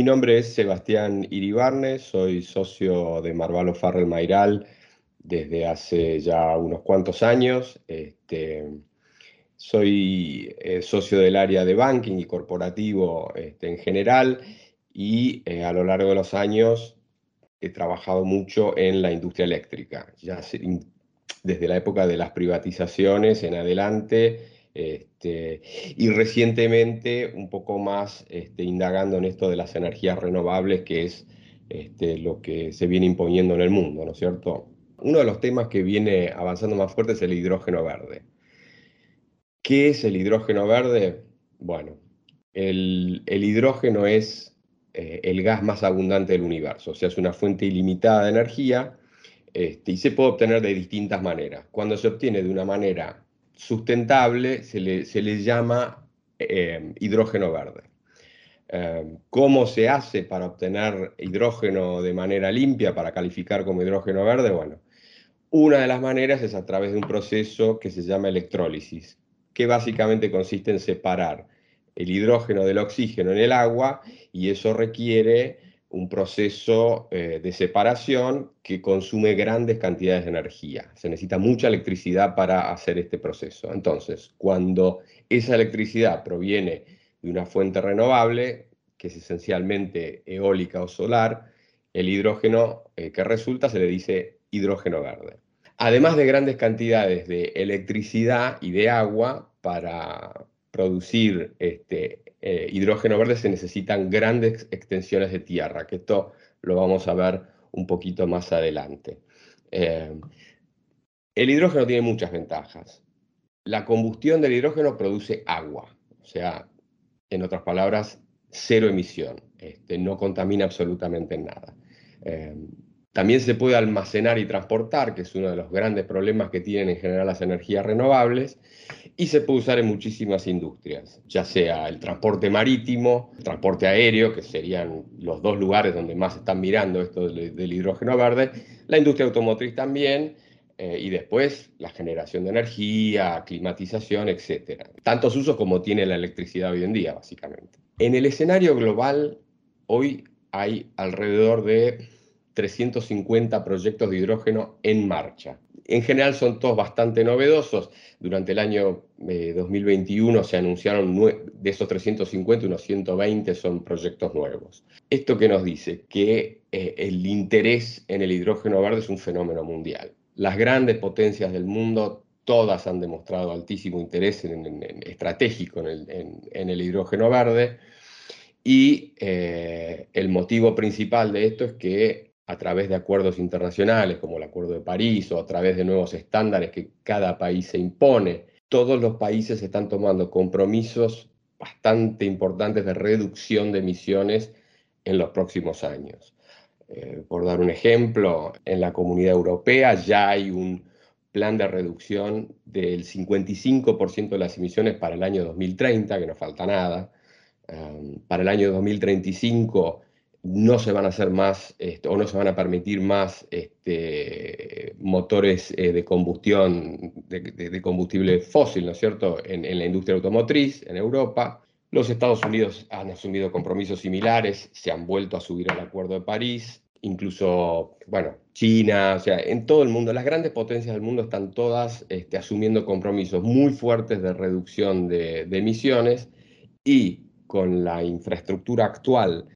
Mi nombre es Sebastián Iribarne, soy socio de Marvalo Farrell Mairal desde hace ya unos cuantos años. Este, soy eh, socio del área de banking y corporativo este, en general y eh, a lo largo de los años he trabajado mucho en la industria eléctrica, desde la época de las privatizaciones en adelante este, y recientemente un poco más este, indagando en esto de las energías renovables, que es este, lo que se viene imponiendo en el mundo, ¿no es cierto? Uno de los temas que viene avanzando más fuerte es el hidrógeno verde. ¿Qué es el hidrógeno verde? Bueno, el, hidrógeno es eh, el gas más abundante del universo, o sea, es una fuente ilimitada de energía y se puede obtener de distintas maneras. Cuando se obtiene de una manera sustentable se le, llama eh, hidrógeno verde. Eh, ¿Cómo se hace para obtener hidrógeno de manera limpia, para calificar como hidrógeno verde? Bueno, una de las maneras es a través de un proceso que se llama electrólisis, que básicamente consiste en separar el hidrógeno del oxígeno en el agua y eso requiere un proceso eh, de separación que consume grandes cantidades de energía. Se necesita mucha electricidad para hacer este proceso. Entonces, cuando esa electricidad proviene de una fuente renovable, que es esencialmente eólica o solar, el hidrógeno eh, que resulta se le dice hidrógeno verde. Además de grandes cantidades de electricidad y de agua para producir este, eh, hidrógeno verde se necesitan grandes extensiones de tierra, que esto lo vamos a ver un poquito más adelante. Eh, el hidrógeno tiene muchas ventajas. La combustión del hidrógeno produce agua, o sea, en otras palabras, cero emisión, este, no contamina absolutamente nada. Eh, también se puede almacenar y transportar, que es uno de los grandes problemas que tienen en general las energías renovables, y se puede usar en muchísimas industrias, ya sea el transporte marítimo, el transporte aéreo, que serían los dos lugares donde más están mirando esto del, hidrógeno verde, la industria automotriz también, eh, y después la generación de energía, climatización, etc. Tantos usos como tiene la electricidad hoy en día, básicamente. En el escenario global, hoy hay alrededor de 350 proyectos de hidrógeno en marcha. En general son todos bastante novedosos. Durante el año 2021 eh, se anunciaron de esos 350, unos 120 son proyectos nuevos. ¿Esto qué nos dice? Que eh, el interés en el hidrógeno verde es un fenómeno mundial. Las grandes potencias del mundo todas han demostrado altísimo interés en, estratégico en el, hidrógeno verde y eh, el motivo principal de esto es que a través de acuerdos internacionales como el Acuerdo de París o a través de nuevos estándares que cada país se impone, todos los países están tomando compromisos bastante importantes de reducción de emisiones en los próximos años. Eh, por dar un ejemplo, en la comunidad europea ya hay un plan de reducción del 55% de las emisiones para el año 2030, que no falta nada. Um, para el año 2035 no se van a hacer más este, o no se van a permitir más este, motores eh, de combustión, de, combustible fósil, ¿no es cierto?, en, la industria automotriz en Europa. Los Estados Unidos han asumido compromisos similares, se han vuelto a subir al Acuerdo de París, incluso, bueno, China, o sea, en todo el mundo, las grandes potencias del mundo están todas este, asumiendo compromisos muy fuertes de reducción de emisiones y con la infraestructura actual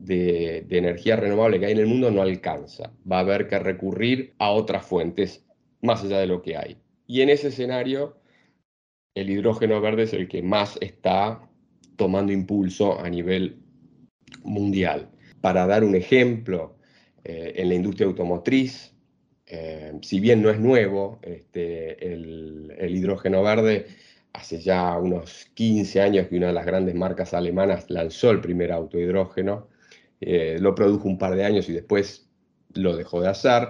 de, energía renovable que hay en el mundo no alcanza. Va a haber que recurrir a otras fuentes más allá de lo que hay. Y en ese escenario, el hidrógeno verde es el que más está tomando impulso a nivel mundial. Para dar un ejemplo, eh, en la industria automotriz, eh, si bien no es nuevo, este, el, el, hidrógeno verde, hace ya unos 15 años que una de las grandes marcas alemanas lanzó el primer auto hidrógeno, eh, lo produjo un par de años y después lo dejó de hacer,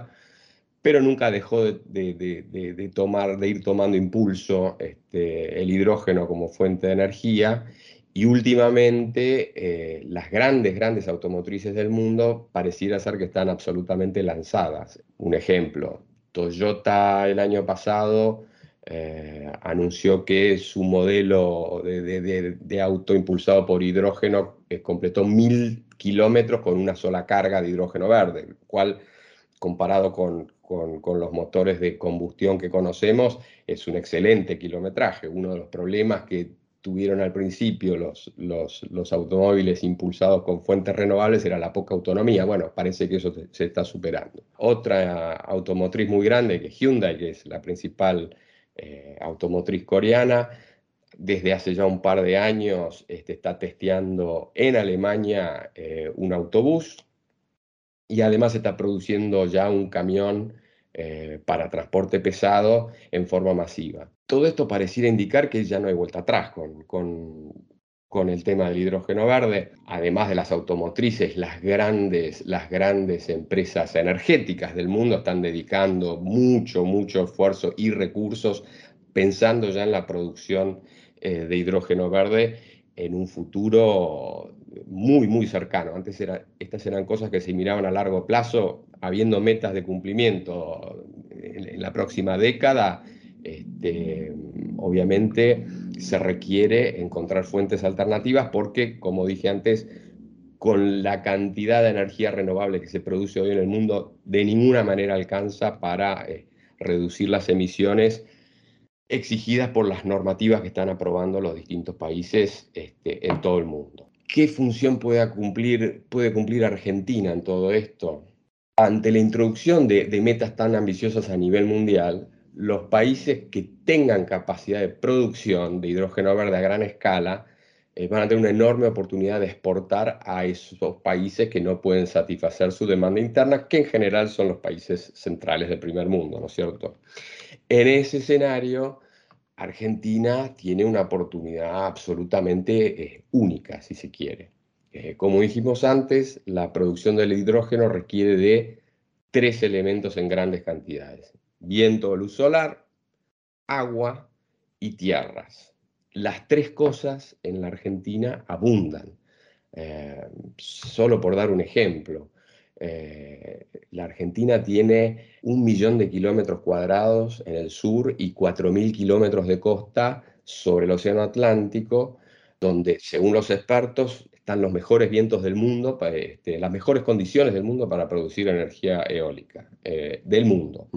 pero nunca dejó de, tomar, de ir tomando impulso este, el hidrógeno como fuente de energía. Y últimamente eh, las grandes, grandes automotrices del mundo pareciera ser que están absolutamente lanzadas. Un ejemplo, Toyota el año pasado eh, anunció que su modelo de, auto impulsado por hidrógeno completó mil kilómetros con una sola carga de hidrógeno verde, el cual comparado con, los motores de combustión que conocemos es un excelente kilometraje. Uno de los problemas que tuvieron al principio los, los, automóviles impulsados con fuentes renovables era la poca autonomía. Bueno, parece que eso se está superando. Otra automotriz muy grande, que es Hyundai, que es la principal eh, automotriz coreana, desde hace ya un par de años este, está testeando en Alemania eh, un autobús y además está produciendo ya un camión eh, para transporte pesado en forma masiva. Todo esto pareciera indicar que ya no hay vuelta atrás con, con, con el tema del hidrógeno verde, además de las automotrices, las grandes, las grandes empresas energéticas del mundo están dedicando mucho, mucho esfuerzo y recursos pensando ya en la producción eh, de hidrógeno verde en un futuro muy, muy cercano. Antes era, estas eran cosas que se miraban a largo plazo, habiendo metas de cumplimiento en, la próxima década. Este, obviamente se requiere encontrar fuentes alternativas porque, como dije antes, con la cantidad de energía renovable que se produce hoy en el mundo, de ninguna manera alcanza para eh, reducir las emisiones exigidas por las normativas que están aprobando los distintos países este, en todo el mundo. ¿Qué función puede cumplir, Argentina en todo esto? Ante la introducción de, metas tan ambiciosas a nivel mundial, los países que tengan capacidad de producción de hidrógeno verde a gran escala eh, van a tener una enorme oportunidad de exportar a esos países que no pueden satisfacer su demanda interna, que en general son los países centrales del primer mundo, ¿no es cierto? En ese escenario, Argentina tiene una oportunidad absolutamente eh, única, si se quiere. Eh, como dijimos antes, la producción del hidrógeno requiere de tres elementos en grandes cantidades. Viento luz solar, agua y tierras. Las tres cosas en la Argentina abundan. Eh, solo por dar un ejemplo, eh, la Argentina tiene un millón de kilómetros cuadrados en el sur y cuatro mil kilómetros de costa sobre el Océano Atlántico, donde, según los expertos, están los mejores vientos del mundo, este, las mejores condiciones del mundo para producir energía eólica eh, del mundo.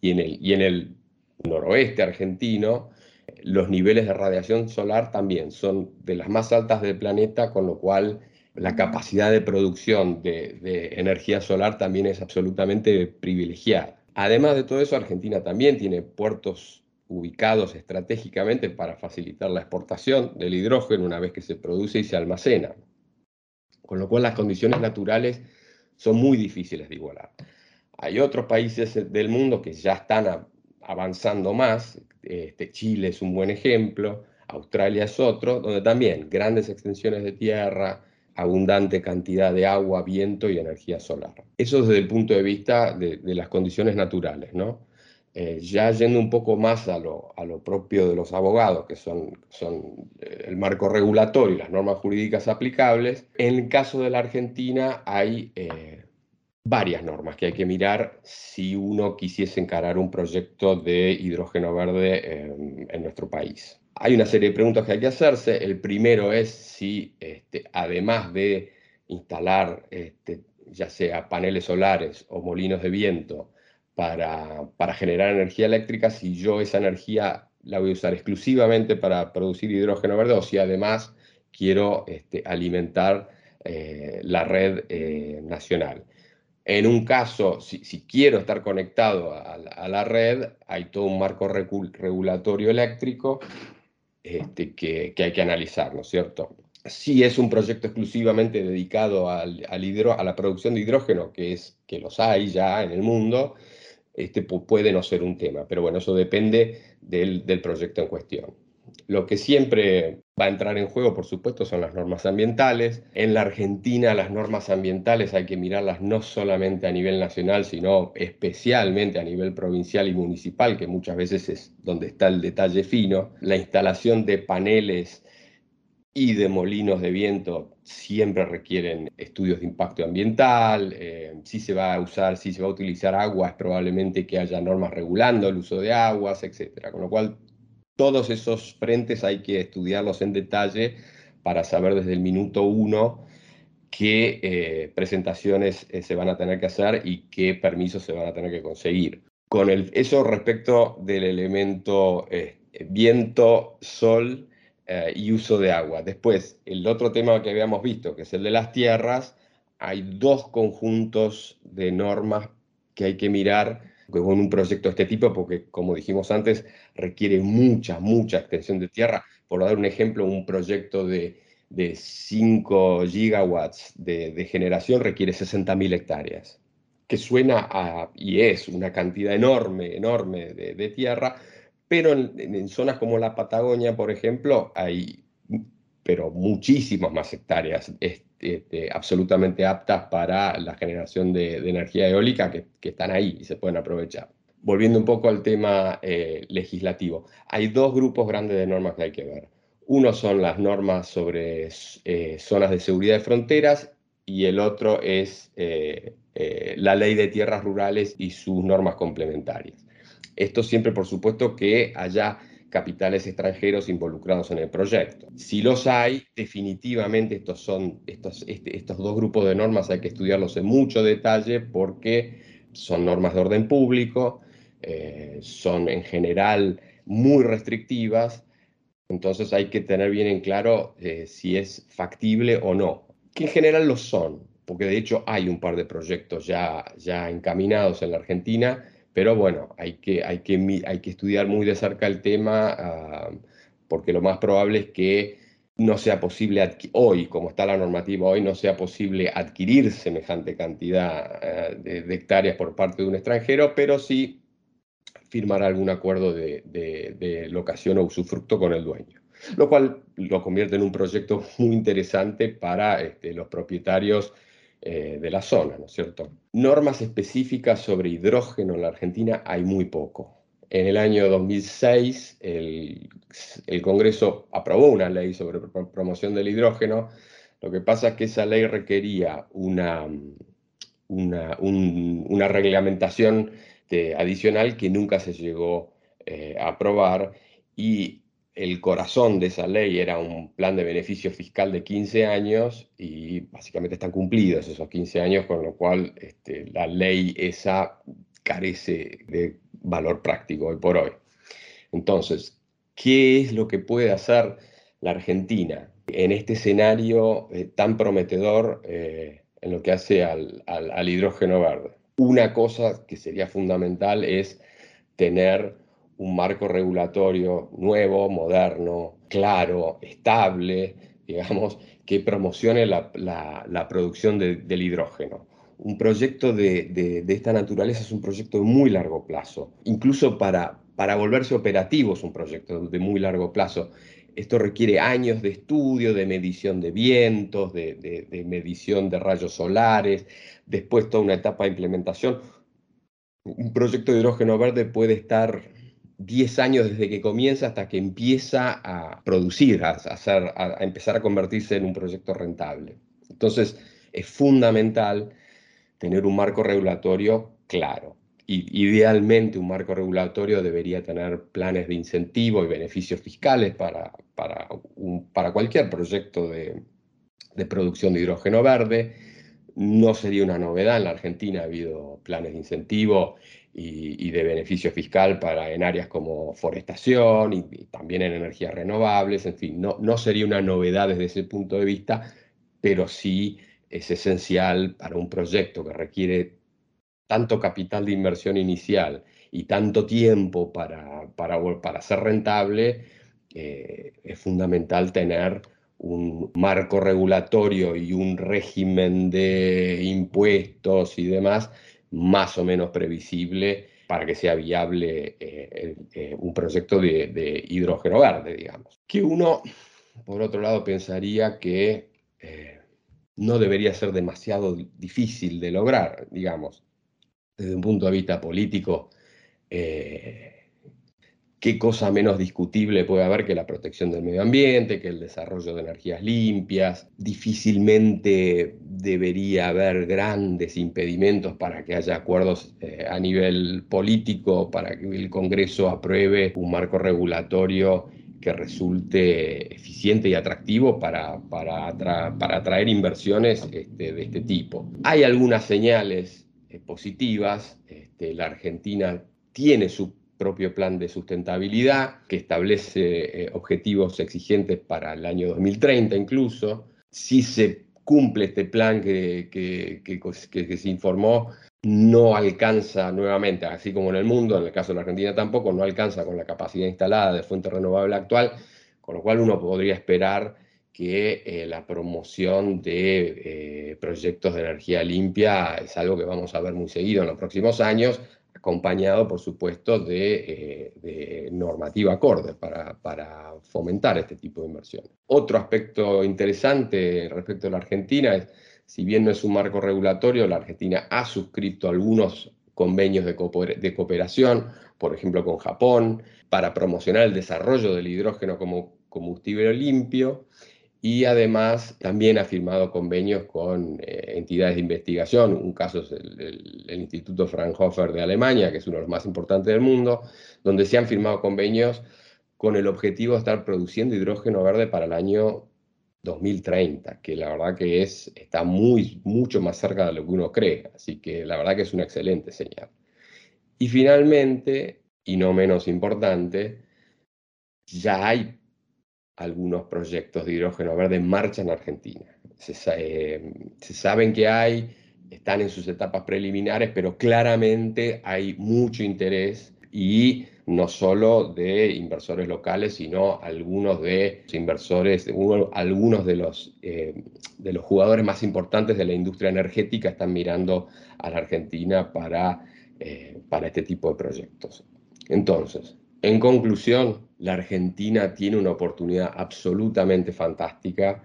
Y en el noroeste argentino, los niveles de radiación solar también son de las más altas del planeta, con lo cual la capacidad de producción de, energía solar también es absolutamente privilegiada. Además de todo eso, Argentina también tiene puertos ubicados estratégicamente para facilitar la exportación del hidrógeno una vez que se produce y se almacena. Con lo cual las condiciones naturales son muy difíciles de igualar. Hay otros países del mundo que ya están avanzando más, este, Chile es un buen ejemplo, Australia es otro, donde también grandes extensiones de tierra, abundante cantidad de agua, viento y energía solar. Eso desde el punto de vista de, las condiciones naturales, ¿no? Eh, ya yendo un poco más a lo, a lo, propio de los abogados, que son, son eh, el marco regulatorio y las normas jurídicas aplicables, en el caso de la Argentina hay eh, varias normas que hay que mirar si uno quisiese encarar un proyecto de hidrógeno verde en nuestro país. Hay una serie de preguntas que hay que hacerse. El primero es si, este, además de instalar este, ya sea paneles solares o molinos de viento para, para, generar energía eléctrica, si yo esa energía la voy a usar exclusivamente para producir hidrógeno verde o si además quiero este, alimentar eh, la red eh, nacional. En un caso, si, quiero estar conectado a, a, la red, hay todo un marco regulatorio eléctrico este, que, hay que analizar, ¿no es cierto? Si es un proyecto exclusivamente dedicado al, a la producción de hidrógeno, que, es, que los hay ya en el mundo, este, puede no ser un tema, pero bueno, eso depende del, del proyecto en cuestión. Lo que siempre va a entrar en juego, por supuesto, son las normas ambientales. En la Argentina las normas ambientales hay que mirarlas no solamente a nivel nacional, sino especialmente a nivel provincial y municipal, que muchas veces es donde está el detalle fino. La instalación de paneles y de molinos de viento siempre requieren estudios de impacto ambiental, eh, si se va a usar, si se va a utilizar agua, es probablemente que haya normas regulando el uso de aguas, etc. Con lo cual, todos esos frentes hay que estudiarlos en detalle para saber desde el minuto uno qué eh, presentaciones eh, se van a tener que hacer y qué permisos se van a tener que conseguir. Con eso respecto del elemento viento, sol eh, y uso de agua. Después, el otro tema que habíamos visto, que es el de las tierras, hay dos conjuntos de normas que hay que mirar con un proyecto de este tipo, porque como dijimos antes, requiere mucha, mucha extensión de tierra. Por dar un ejemplo, un proyecto de, de 5 gigawatts de, generación requiere 60.000 hectáreas, que suena a, y es una cantidad enorme, enorme de, tierra, pero en, zonas como la Patagonia, por ejemplo, hay pero muchísimas más hectáreas este, absolutamente aptas para la generación de, energía eólica que, están ahí y se pueden aprovechar. Volviendo un poco al tema eh, legislativo, hay dos grupos grandes de normas que hay que ver. Uno son las normas sobre eh, zonas de seguridad de fronteras y el otro es eh, la ley de tierras rurales y sus normas complementarias. Esto siempre, por supuesto, que haya capitales extranjeros involucrados en el proyecto. Si los hay, definitivamente estos, son, estos, este, estos dos grupos de normas hay que estudiarlos en mucho detalle porque son normas de orden público, eh, son en general muy restrictivas, entonces hay que tener bien en claro eh, si es factible o no, que en general lo son, porque de hecho hay un par de proyectos ya, ya encaminados en la Argentina pero bueno, hay que, hay que, hay que estudiar muy de cerca el tema ah, porque lo más probable es que no sea posible hoy, como está la normativa hoy, no sea posible adquirir semejante cantidad ah, de, hectáreas por parte de un extranjero, pero sí firmar algún acuerdo de, locación o usufructo con el dueño, lo cual lo convierte en un proyecto muy interesante para este, los propietarios eh, de la zona, ¿no es cierto? Normas específicas sobre hidrógeno en la Argentina hay muy poco. En el año 2006 el, Congreso aprobó una ley sobre promoción del hidrógeno. Lo que pasa es que esa ley requería una, una, reglamentación adicional que nunca se llegó eh, a aprobar y el corazón de esa ley era un plan de beneficio fiscal de 15 años y básicamente están cumplidos esos 15 años, con lo cual este, la ley esa carece de valor práctico hoy por hoy. Entonces, ¿qué es lo que puede hacer la Argentina en este escenario eh, tan prometedor eh, en lo que hace al, al hidrógeno verde? Una cosa que sería fundamental es tener un marco regulatorio nuevo, moderno, claro, estable, digamos, que promocione la, producción del hidrógeno. Un proyecto de, esta naturaleza es un proyecto de muy largo plazo, incluso para, para volverse operativo es un proyecto de muy largo plazo. Esto requiere años de estudio, de medición de vientos, de, de medición de rayos solares, después toda una etapa de implementación. Un proyecto de hidrógeno verde puede estar 10 años desde que comienza hasta que empieza a producir, a, hacer, a, empezar a convertirse en un proyecto rentable. Entonces, es fundamental tener un marco regulatorio claro. Y, idealmente, un marco regulatorio debería tener planes de incentivo y beneficios fiscales para, para, cualquier proyecto de producción de hidrógeno verde. No sería una novedad, en la Argentina ha habido planes de incentivo y, de beneficio fiscal para en áreas como forestación y, también en energías renovables, en fin, no, no sería una novedad desde ese punto de vista, pero sí es esencial para un proyecto que requiere tanto capital de inversión inicial y tanto tiempo para, para, para ser rentable, eh, es fundamental tener un marco regulatorio y un régimen de impuestos y demás más o menos previsible para que sea viable eh, eh, un proyecto de, hidrógeno verde, digamos. Que uno, por otro lado, pensaría que eh, no debería ser demasiado difícil de lograr, digamos, desde un punto de vista político. Qué cosa menos discutible puede haber que la protección del medio ambiente, que el desarrollo de energías limpias. Difícilmente debería haber grandes impedimentos para que haya acuerdos eh, a nivel político, para que el Congreso apruebe un marco regulatorio que resulte eficiente y atractivo para, para, para atraer inversiones este, de este tipo. Hay algunas señales eh, positivas. Este, la Argentina tiene su propio plan de sustentabilidad que establece eh, objetivos exigentes para el año 2030 incluso. Si se cumple este plan que, se informó, no alcanza nuevamente, así como en el mundo, en el caso de la Argentina tampoco, no alcanza con la capacidad instalada de fuente renovable actual, con lo cual uno podría esperar que eh, la promoción de eh, proyectos de energía limpia es algo que vamos a ver muy seguido en los próximos años, acompañado, por supuesto, de, eh, normativa acorde para, fomentar este tipo de inversión. Otro aspecto interesante respecto a la Argentina es, si bien no es un marco regulatorio, la Argentina ha suscrito algunos convenios de, de cooperación, por ejemplo con Japón, para promocionar el desarrollo del hidrógeno como combustible limpio y además también ha firmado convenios con eh, entidades de investigación. Un caso es el, Instituto Fraunhofer de Alemania, que es uno de los más importantes del mundo, donde se han firmado convenios con el objetivo de estar produciendo hidrógeno verde para el año 2030, que la verdad que es, está muy, mucho más cerca de lo que uno cree. Así que la verdad que es una excelente señal. Y finalmente, y no menos importante, ya hay algunos proyectos de hidrógeno verde en marcha en Argentina. Eh, se, saben que hay, están en sus etapas preliminares, pero claramente hay mucho interés y no solo de inversores locales, sino algunos de los inversores, algunos de los, eh, de los jugadores más importantes de la industria energética están mirando a la Argentina para, eh, para este tipo de proyectos. Entonces, en conclusión, la Argentina tiene una oportunidad absolutamente fantástica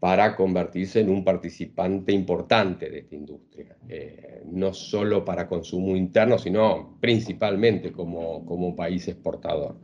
para convertirse en un participante importante de esta industria, eh, no solo para consumo interno, sino principalmente como, como país exportador.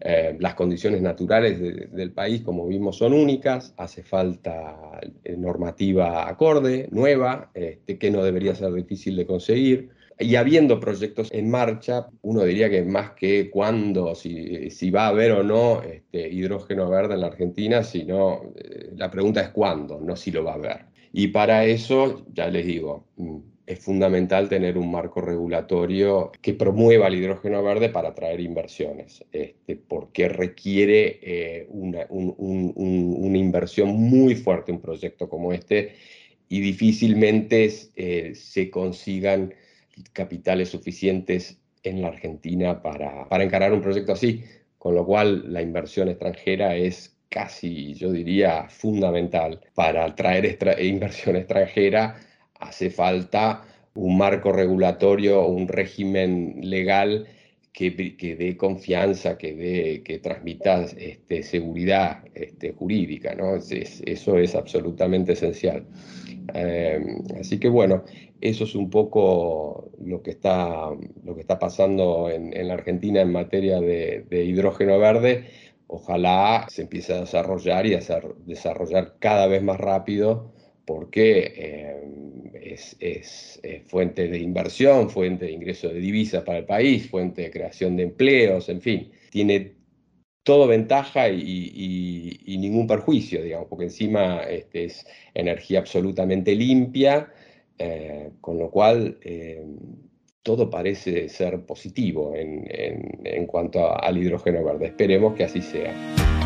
Eh, las condiciones naturales del país, como vimos, son únicas, hace falta eh, normativa acorde, nueva, este, que no debería ser difícil de conseguir. Y habiendo proyectos en marcha, uno diría que más que cuándo, si, va a haber o no este, hidrógeno verde en la Argentina, sino eh, la pregunta es cuándo, no si lo va a haber. Y para eso, ya les digo, mm, es fundamental tener un marco regulatorio que promueva el hidrógeno verde para atraer inversiones, este, porque requiere eh, una, una, inversión muy fuerte un proyecto como este y difícilmente eh, se consigan capitales suficientes en la Argentina para, para encarar un proyecto así, con lo cual la inversión extranjera es casi, yo diría, fundamental. Para atraer inversión extranjera hace falta un marco regulatorio, un régimen legal que, dé confianza, que, dé, que transmita este, seguridad este, jurídica. ¿no? eso es absolutamente esencial. Eh, así que bueno, eso es un poco lo que está, lo que está pasando en, la Argentina en materia de, hidrógeno verde. Ojalá se empiece a desarrollar y a desarrollar cada vez más rápido porque eh, es, fuente de inversión, fuente de ingreso de divisas para el país, fuente de creación de empleos, en fin, tiene todo ventaja y, ningún perjuicio, digamos, porque encima este, es energía absolutamente limpia, eh, con lo cual eh, todo parece ser positivo en, cuanto al hidrógeno verde. Esperemos que así sea.